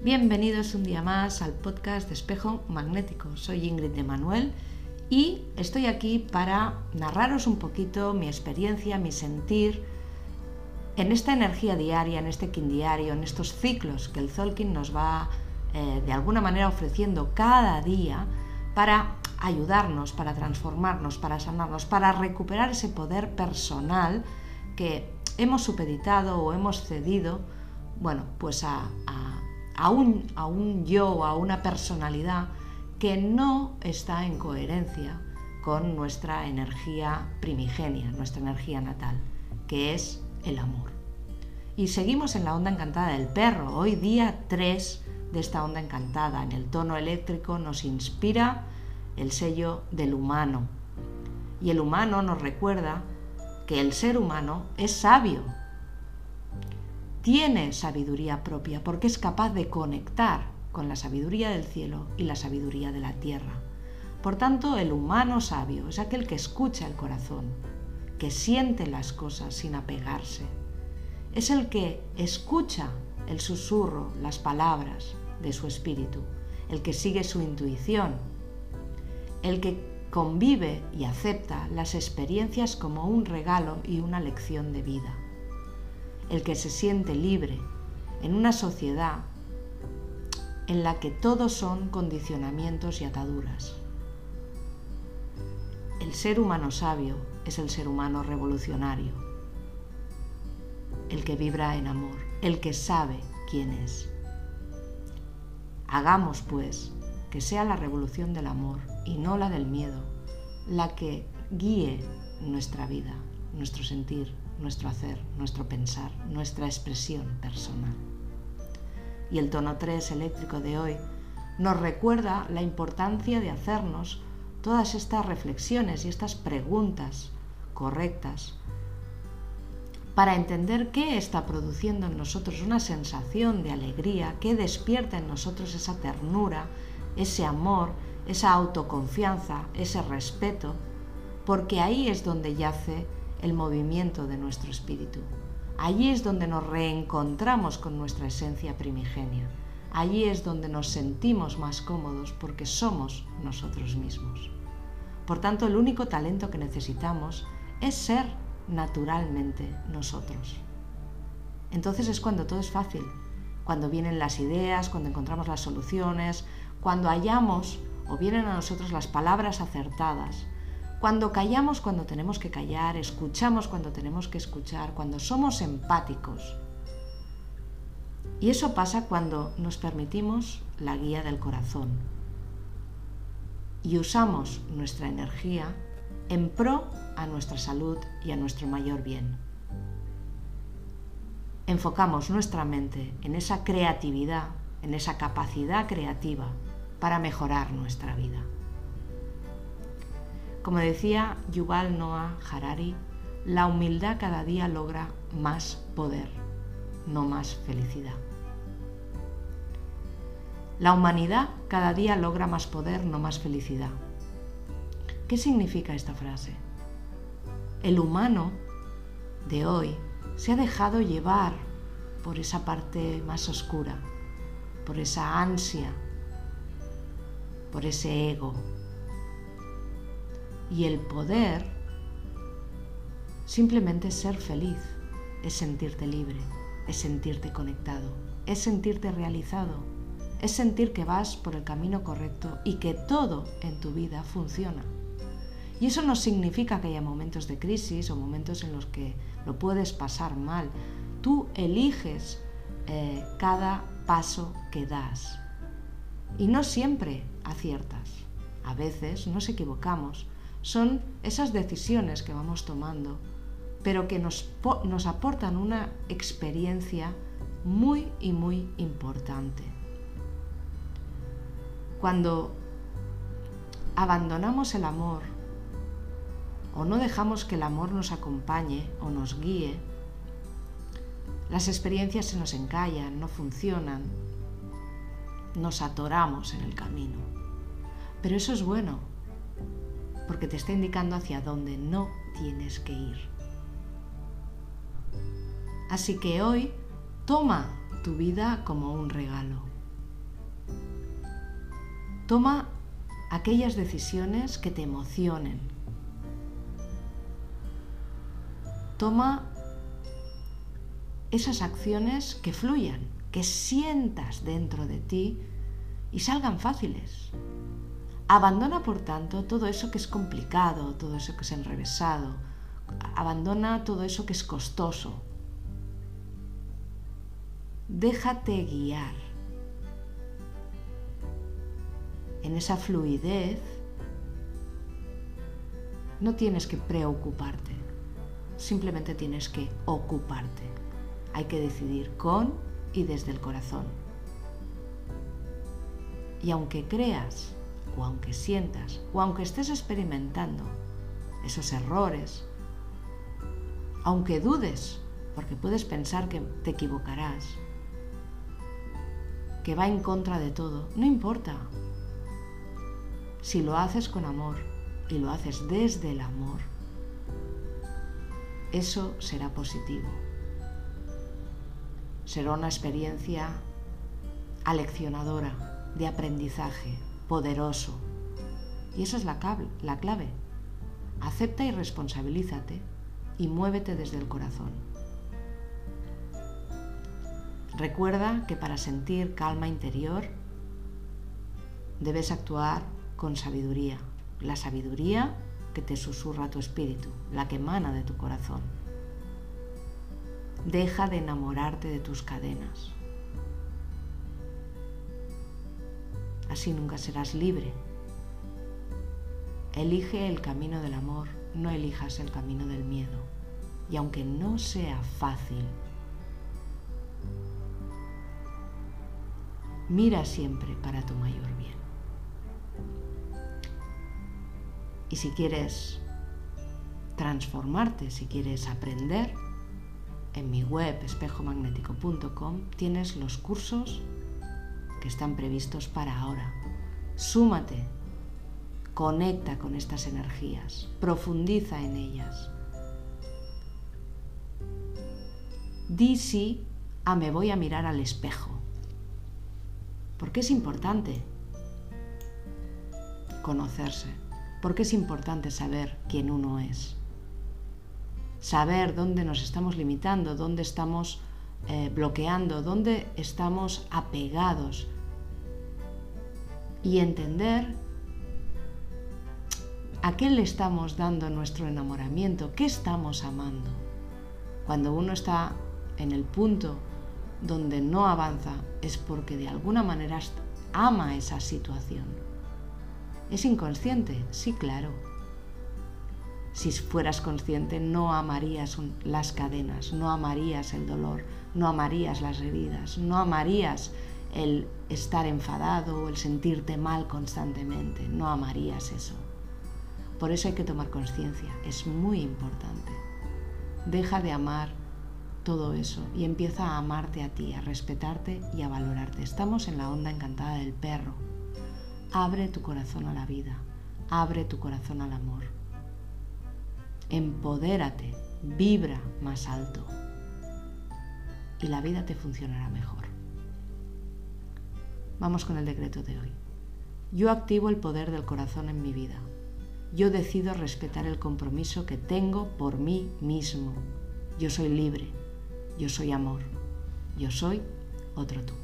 Bienvenidos un día más al podcast de Espejo Magnético. Soy Ingrid de Manuel y estoy aquí para narraros un poquito mi experiencia, mi sentir en esta energía diaria, en este kin diario, en estos ciclos que el Zolkin nos va eh, de alguna manera ofreciendo cada día para ayudarnos, para transformarnos, para sanarnos, para recuperar ese poder personal que hemos supeditado o hemos cedido, bueno, pues a, a, a un yo, a una personalidad que no está en coherencia con nuestra energía primigenia, nuestra energía natal, que es el amor. Y seguimos en la onda encantada del perro. Hoy día 3 de esta onda encantada. En el tono eléctrico nos inspira el sello del humano. Y el humano nos recuerda que el ser humano es sabio. Tiene sabiduría propia porque es capaz de conectar con la sabiduría del cielo y la sabiduría de la tierra. Por tanto, el humano sabio es aquel que escucha el corazón, que siente las cosas sin apegarse. Es el que escucha el susurro, las palabras de su espíritu, el que sigue su intuición, el que convive y acepta las experiencias como un regalo y una lección de vida, el que se siente libre en una sociedad en la que todos son condicionamientos y ataduras. El ser humano sabio es el ser humano revolucionario, el que vibra en amor, el que sabe quién es. Hagamos, pues, que sea la revolución del amor y no la del miedo la que guíe nuestra vida, nuestro sentir, nuestro hacer, nuestro pensar, nuestra expresión personal. Y el tono 3 eléctrico de hoy nos recuerda la importancia de hacernos todas estas reflexiones y estas preguntas correctas para entender qué está produciendo en nosotros una sensación de alegría, qué despierta en nosotros esa ternura, ese amor, esa autoconfianza, ese respeto, porque ahí es donde yace el movimiento de nuestro espíritu. Allí es donde nos reencontramos con nuestra esencia primigenia. Allí es donde nos sentimos más cómodos porque somos nosotros mismos. Por tanto, el único talento que necesitamos es ser naturalmente nosotros. Entonces es cuando todo es fácil, cuando vienen las ideas, cuando encontramos las soluciones, cuando hallamos o vienen a nosotros las palabras acertadas, cuando callamos cuando tenemos que callar, escuchamos cuando tenemos que escuchar, cuando somos empáticos. Y eso pasa cuando nos permitimos la guía del corazón y usamos nuestra energía en pro a nuestra salud y a nuestro mayor bien. Enfocamos nuestra mente en esa creatividad, en esa capacidad creativa para mejorar nuestra vida. Como decía Yuval Noah Harari, la humildad cada día logra más poder, no más felicidad. La humanidad cada día logra más poder, no más felicidad. ¿Qué significa esta frase? El humano de hoy se ha dejado llevar por esa parte más oscura, por esa ansia por ese ego. Y el poder simplemente es ser feliz, es sentirte libre, es sentirte conectado, es sentirte realizado, es sentir que vas por el camino correcto y que todo en tu vida funciona. Y eso no significa que haya momentos de crisis o momentos en los que lo puedes pasar mal. Tú eliges eh, cada paso que das. Y no siempre aciertas. A veces nos equivocamos. Son esas decisiones que vamos tomando, pero que nos, nos aportan una experiencia muy y muy importante. Cuando abandonamos el amor o no dejamos que el amor nos acompañe o nos guíe, las experiencias se nos encallan, no funcionan, nos atoramos en el camino. Pero eso es bueno, porque te está indicando hacia dónde no tienes que ir. Así que hoy toma tu vida como un regalo. Toma aquellas decisiones que te emocionen. Toma esas acciones que fluyan, que sientas dentro de ti y salgan fáciles. Abandona, por tanto, todo eso que es complicado, todo eso que es enrevesado. Abandona todo eso que es costoso. Déjate guiar. En esa fluidez no tienes que preocuparte, simplemente tienes que ocuparte. Hay que decidir con y desde el corazón. Y aunque creas, o aunque sientas, o aunque estés experimentando esos errores, aunque dudes, porque puedes pensar que te equivocarás, que va en contra de todo, no importa. Si lo haces con amor y lo haces desde el amor, eso será positivo. Será una experiencia aleccionadora de aprendizaje poderoso. Y eso es la, la clave. Acepta y responsabilízate y muévete desde el corazón. Recuerda que para sentir calma interior debes actuar con sabiduría, la sabiduría que te susurra tu espíritu, la que emana de tu corazón. Deja de enamorarte de tus cadenas. Así nunca serás libre. Elige el camino del amor, no elijas el camino del miedo. Y aunque no sea fácil, mira siempre para tu mayor bien. Y si quieres transformarte, si quieres aprender, en mi web espejomagnético.com tienes los cursos que están previstos para ahora. Súmate, conecta con estas energías, profundiza en ellas. Di sí a me voy a mirar al espejo. Porque es importante conocerse, porque es importante saber quién uno es. Saber dónde nos estamos limitando, dónde estamos eh, bloqueando, dónde estamos apegados y entender a qué le estamos dando nuestro enamoramiento, qué estamos amando. Cuando uno está en el punto donde no avanza es porque de alguna manera ama esa situación. ¿Es inconsciente? Sí, claro. Si fueras consciente no amarías las cadenas, no amarías el dolor, no amarías las heridas, no amarías el estar enfadado o el sentirte mal constantemente, no amarías eso. Por eso hay que tomar conciencia, es muy importante. Deja de amar todo eso y empieza a amarte a ti, a respetarte y a valorarte. Estamos en la onda encantada del perro. Abre tu corazón a la vida, abre tu corazón al amor. Empodérate, vibra más alto y la vida te funcionará mejor. Vamos con el decreto de hoy. Yo activo el poder del corazón en mi vida. Yo decido respetar el compromiso que tengo por mí mismo. Yo soy libre. Yo soy amor. Yo soy otro tú.